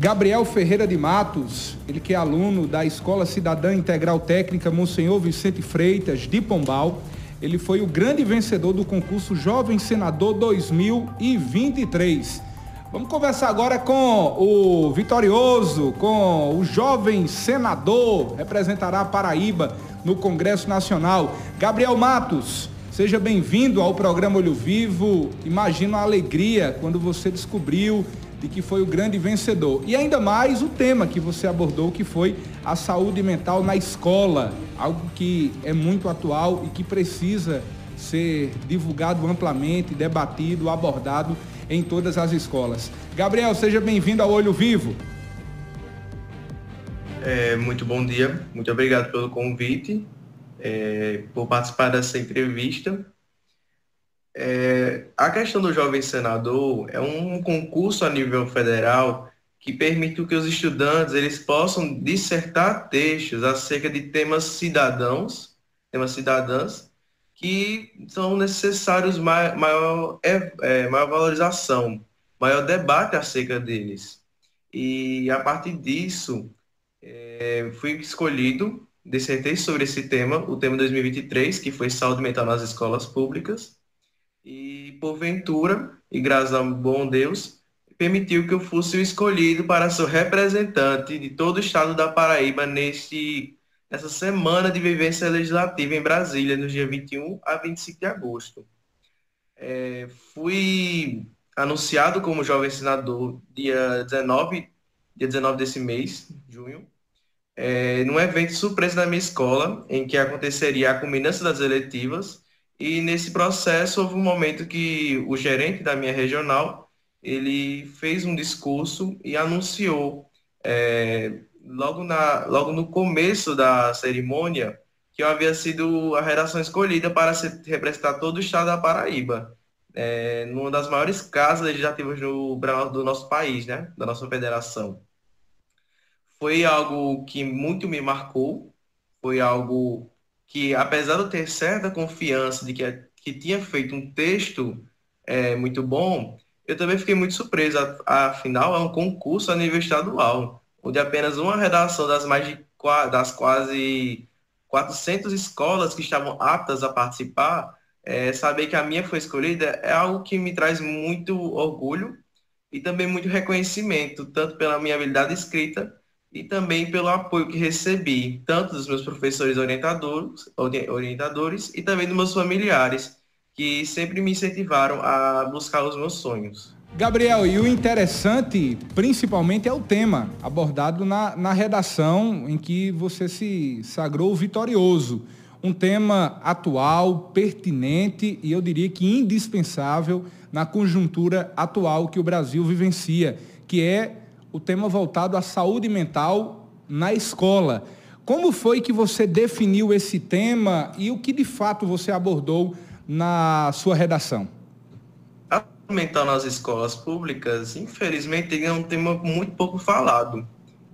Gabriel Ferreira de Matos, ele que é aluno da Escola Cidadã Integral Técnica Monsenhor Vicente Freitas, de Pombal. Ele foi o grande vencedor do concurso Jovem Senador 2023. Vamos conversar agora com o vitorioso, com o jovem senador, representará a Paraíba no Congresso Nacional, Gabriel Matos. Seja bem-vindo ao programa Olho Vivo. Imagino a alegria quando você descobriu de que foi o grande vencedor. E ainda mais o tema que você abordou, que foi a saúde mental na escola, algo que é muito atual e que precisa ser divulgado amplamente, debatido, abordado em todas as escolas. Gabriel, seja bem-vindo ao Olho Vivo. É, muito bom dia, muito obrigado pelo convite, é, por participar dessa entrevista. É, a questão do jovem senador é um concurso a nível federal que permite que os estudantes eles possam dissertar textos acerca de temas cidadãos, temas cidadãs, que são necessários maior, é, é, maior valorização, maior debate acerca deles. E a partir disso, é, fui escolhido, dissertei sobre esse tema, o tema 2023, que foi saúde mental nas escolas públicas, e porventura, e graças ao bom Deus, permitiu que eu fosse o escolhido para ser representante de todo o estado da Paraíba neste, nessa semana de vivência legislativa em Brasília, no dia 21 a 25 de agosto. É, fui anunciado como jovem senador dia 19, dia 19 desse mês, junho, é, num evento surpresa na minha escola, em que aconteceria a culminância das eletivas e nesse processo houve um momento que o gerente da minha regional ele fez um discurso e anunciou é, logo, na, logo no começo da cerimônia que eu havia sido a redação escolhida para se, representar todo o estado da Paraíba, é, numa das maiores casas legislativas do, do nosso país, né, da nossa federação. Foi algo que muito me marcou, foi algo que, apesar de eu ter certa confiança de que, que tinha feito um texto é, muito bom, eu também fiquei muito surpreso. Afinal, é um concurso a nível estadual, onde apenas uma redação das mais de das quase 400 escolas que estavam aptas a participar, é, saber que a minha foi escolhida é algo que me traz muito orgulho e também muito reconhecimento, tanto pela minha habilidade escrita, e também pelo apoio que recebi, tanto dos meus professores orientadores, orientadores e também dos meus familiares, que sempre me incentivaram a buscar os meus sonhos. Gabriel, e o interessante, principalmente, é o tema abordado na, na redação em que você se sagrou vitorioso. Um tema atual, pertinente e eu diria que indispensável na conjuntura atual que o Brasil vivencia, que é o tema voltado à saúde mental na escola. Como foi que você definiu esse tema e o que de fato você abordou na sua redação? A saúde mental nas escolas públicas, infelizmente, é um tema muito pouco falado.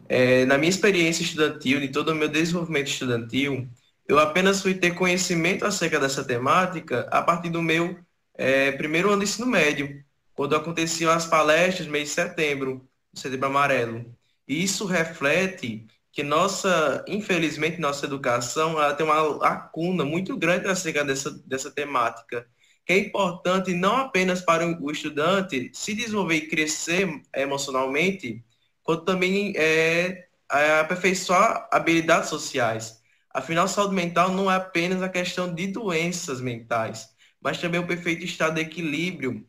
É, na minha experiência estudantil, de todo o meu desenvolvimento estudantil, eu apenas fui ter conhecimento acerca dessa temática a partir do meu é, primeiro ano de ensino médio, quando aconteciam as palestras mês de setembro, setembro amarelo. E isso reflete que nossa, infelizmente, nossa educação ela tem uma lacuna muito grande acerca dessa, dessa temática, que é importante não apenas para o estudante se desenvolver e crescer emocionalmente, quanto também é, é aperfeiçoar habilidades sociais. Afinal, saúde mental não é apenas a questão de doenças mentais, mas também o perfeito estado de equilíbrio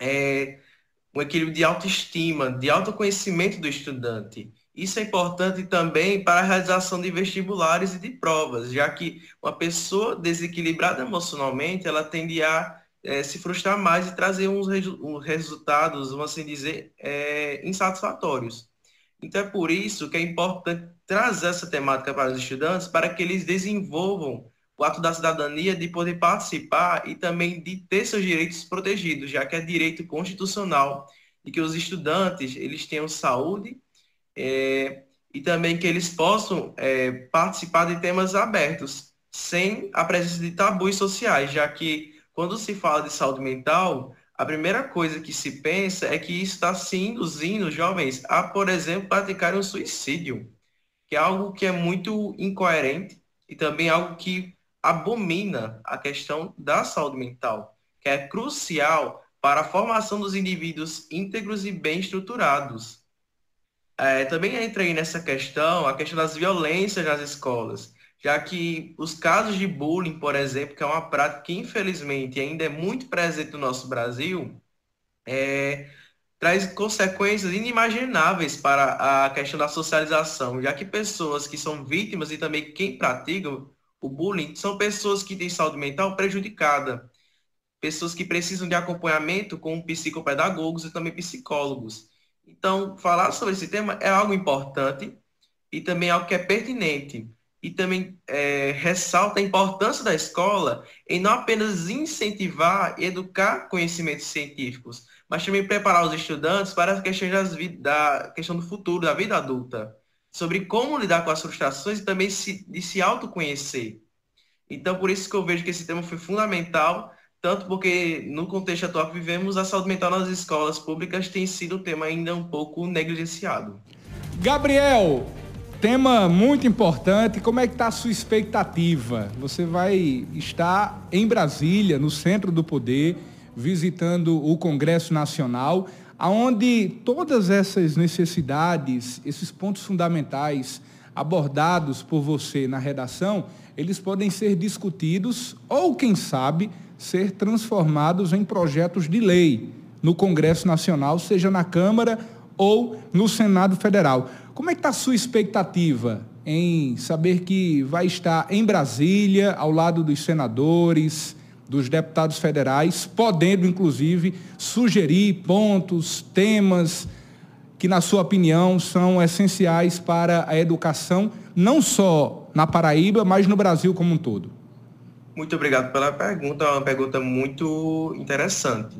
é, um equilíbrio de autoestima, de autoconhecimento do estudante. Isso é importante também para a realização de vestibulares e de provas, já que uma pessoa desequilibrada emocionalmente, ela tende a é, se frustrar mais e trazer uns, uns resultados, vamos assim dizer, é, insatisfatórios. Então é por isso que é importante trazer essa temática para os estudantes, para que eles desenvolvam o ato da cidadania de poder participar e também de ter seus direitos protegidos, já que é direito constitucional de que os estudantes eles tenham saúde é, e também que eles possam é, participar de temas abertos, sem a presença de tabus sociais, já que quando se fala de saúde mental, a primeira coisa que se pensa é que está se induzindo jovens a, por exemplo, praticarem um suicídio, que é algo que é muito incoerente e também algo que abomina a questão da saúde mental, que é crucial para a formação dos indivíduos íntegros e bem estruturados. É, também entrei nessa questão, a questão das violências nas escolas, já que os casos de bullying, por exemplo, que é uma prática que infelizmente ainda é muito presente no nosso Brasil, é, traz consequências inimagináveis para a questão da socialização, já que pessoas que são vítimas e também quem pratica o bullying são pessoas que têm saúde mental prejudicada, pessoas que precisam de acompanhamento com psicopedagogos e também psicólogos. Então, falar sobre esse tema é algo importante e também algo que é pertinente. E também é, ressalta a importância da escola em não apenas incentivar e educar conhecimentos científicos, mas também preparar os estudantes para as questões das, da questão do futuro, da vida adulta sobre como lidar com as frustrações e também se, de se autoconhecer. Então, por isso que eu vejo que esse tema foi fundamental, tanto porque no contexto atual que vivemos, a saúde mental nas escolas públicas tem sido um tema ainda um pouco negligenciado. Gabriel, tema muito importante. Como é que está a sua expectativa? Você vai estar em Brasília, no centro do poder, visitando o Congresso Nacional aonde todas essas necessidades, esses pontos fundamentais abordados por você na redação, eles podem ser discutidos ou, quem sabe, ser transformados em projetos de lei no Congresso Nacional, seja na Câmara ou no Senado Federal. Como é que está a sua expectativa em saber que vai estar em Brasília, ao lado dos senadores, dos deputados federais, podendo, inclusive, sugerir pontos, temas que, na sua opinião, são essenciais para a educação, não só na Paraíba, mas no Brasil como um todo. Muito obrigado pela pergunta, é uma pergunta muito interessante.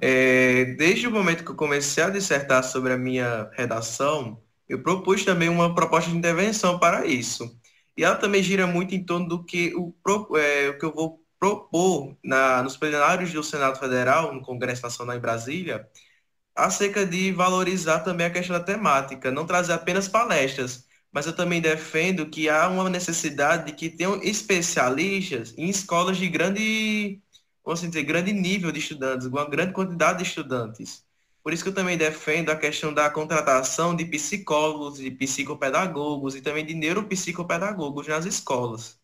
É, desde o momento que eu comecei a dissertar sobre a minha redação, eu propus também uma proposta de intervenção para isso. E ela também gira muito em torno do que o, é, o que eu vou propor na, nos plenários do Senado Federal, no Congresso Nacional em Brasília, acerca de valorizar também a questão da temática, não trazer apenas palestras, mas eu também defendo que há uma necessidade de que tenham especialistas em escolas de grande, vamos dizer, grande nível de estudantes, uma grande quantidade de estudantes. Por isso que eu também defendo a questão da contratação de psicólogos, de psicopedagogos e também de neuropsicopedagogos nas escolas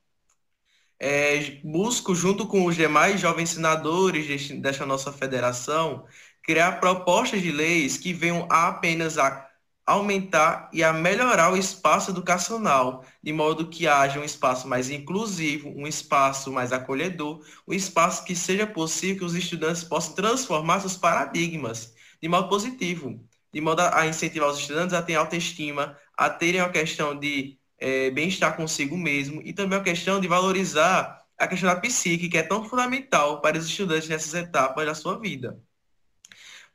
é, busco, junto com os demais jovens senadores desta nossa federação, criar propostas de leis que venham apenas a aumentar e a melhorar o espaço educacional, de modo que haja um espaço mais inclusivo, um espaço mais acolhedor, um espaço que seja possível que os estudantes possam transformar seus paradigmas de modo positivo, de modo a incentivar os estudantes a terem autoestima, a terem a questão de é, bem-estar consigo mesmo e também a questão de valorizar a questão da psique, que é tão fundamental para os estudantes nessas etapas da sua vida.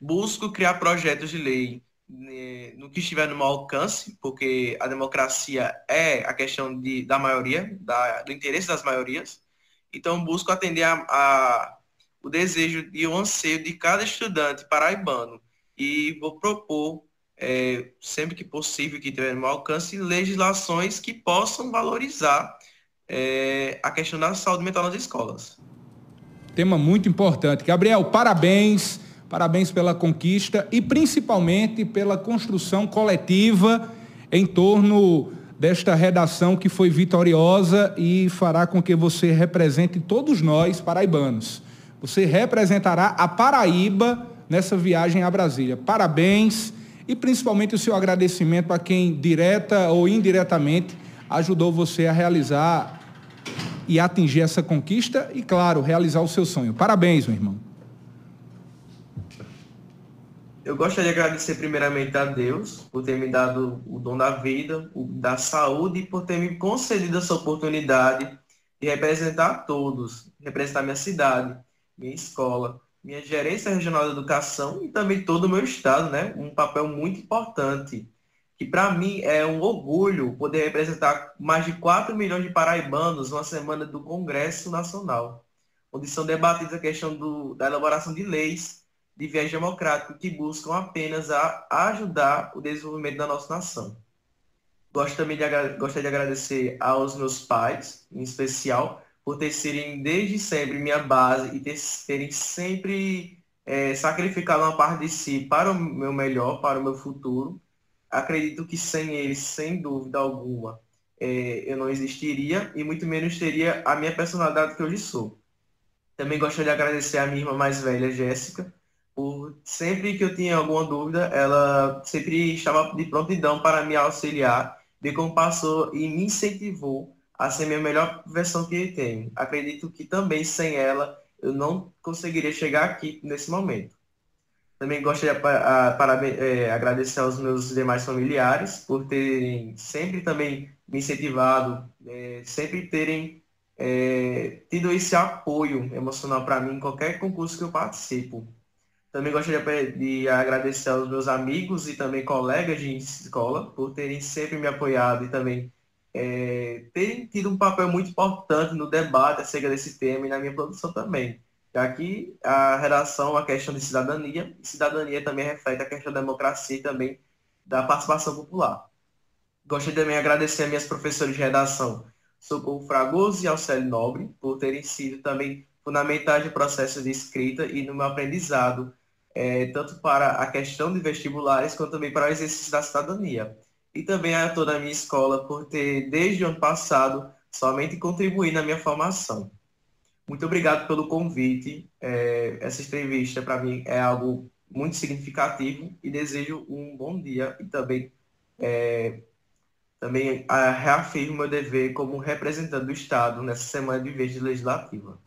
Busco criar projetos de lei né, no que estiver no meu alcance, porque a democracia é a questão de, da maioria, da, do interesse das maiorias. Então, busco atender a, a, o desejo e o anseio de cada estudante paraibano e vou propor é, sempre que possível, que tiver no alcance, legislações que possam valorizar é, a questão da saúde mental nas escolas. Tema muito importante. Gabriel, parabéns, parabéns pela conquista e principalmente pela construção coletiva em torno desta redação que foi vitoriosa e fará com que você represente todos nós paraibanos. Você representará a Paraíba nessa viagem a Brasília. Parabéns e principalmente o seu agradecimento a quem direta ou indiretamente ajudou você a realizar e atingir essa conquista e, claro, realizar o seu sonho. Parabéns, meu irmão. Eu gostaria de agradecer primeiramente a Deus por ter me dado o dom da vida, da saúde e por ter me concedido essa oportunidade de representar todos, representar minha cidade, minha escola, minha gerência regional de educação e também todo o meu estado, né? Um papel muito importante, que para mim é um orgulho poder representar mais de 4 milhões de paraibanos numa semana do Congresso Nacional, onde são debatidas a questão do, da elaboração de leis de viés democrático que buscam apenas a ajudar o desenvolvimento da nossa nação. Gosto também de, gostaria de agradecer aos meus pais, em especial, por ter serem desde sempre minha base e ter, terem sempre é, sacrificado uma parte de si para o meu melhor, para o meu futuro. Acredito que sem eles, sem dúvida alguma, é, eu não existiria e muito menos teria a minha personalidade que hoje sou. Também gostaria de agradecer a minha irmã mais velha, Jéssica, por sempre que eu tinha alguma dúvida, ela sempre estava de prontidão para me auxiliar, de como passou e me incentivou a ser minha melhor versão que eu tenho. Acredito que também sem ela eu não conseguiria chegar aqui nesse momento. Também gostaria de para, é, agradecer aos meus demais familiares por terem sempre também me incentivado, é, sempre terem é, tido esse apoio emocional para mim em qualquer concurso que eu participo. Também gostaria de agradecer aos meus amigos e também colegas de escola por terem sempre me apoiado e também é, terem tido um papel muito importante no debate acerca desse tema e na minha produção também. Já que a redação é a questão de cidadania, cidadania também reflete a questão da democracia e também da participação popular. Gostaria também de agradecer a minhas professoras de redação, Socorro Fragoso e Alcélio Nobre, por terem sido também fundamentais no processo de escrita e no meu aprendizado é, tanto para a questão de vestibulares, quanto também para o exercício da cidadania. E também a toda a minha escola por ter, desde o ano passado, somente contribuído na minha formação. Muito obrigado pelo convite. É, essa entrevista, para mim, é algo muito significativo e desejo um bom dia e também, é, também reafirmo meu dever como representante do Estado nessa semana de vez legislativa.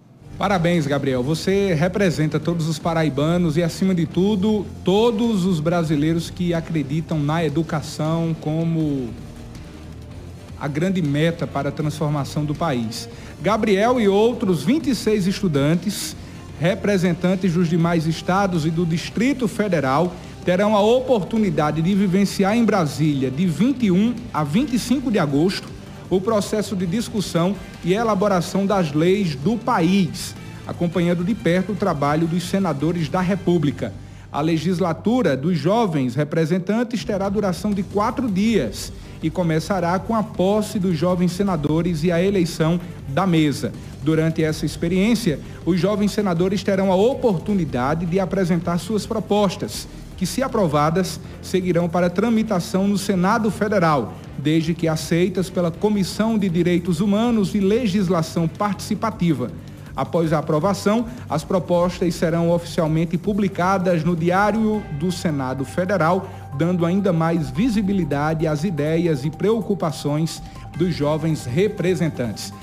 Parabéns, Gabriel. Você representa todos os paraibanos e, acima de tudo, todos os brasileiros que acreditam na educação como a grande meta para a transformação do país. Gabriel e outros 26 estudantes, representantes dos demais estados e do Distrito Federal, terão a oportunidade de vivenciar em Brasília, de 21 a 25 de agosto, o processo de discussão e elaboração das leis do país, acompanhando de perto o trabalho dos senadores da República. A legislatura dos jovens representantes terá duração de quatro dias e começará com a posse dos jovens senadores e a eleição da mesa. Durante essa experiência, os jovens senadores terão a oportunidade de apresentar suas propostas, que, se aprovadas, seguirão para tramitação no Senado Federal, desde que aceitas pela Comissão de Direitos Humanos e Legislação Participativa. Após a aprovação, as propostas serão oficialmente publicadas no Diário do Senado Federal, dando ainda mais visibilidade às ideias e preocupações dos jovens representantes.